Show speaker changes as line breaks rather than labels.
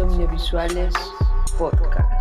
Insomniovisuales Podcast.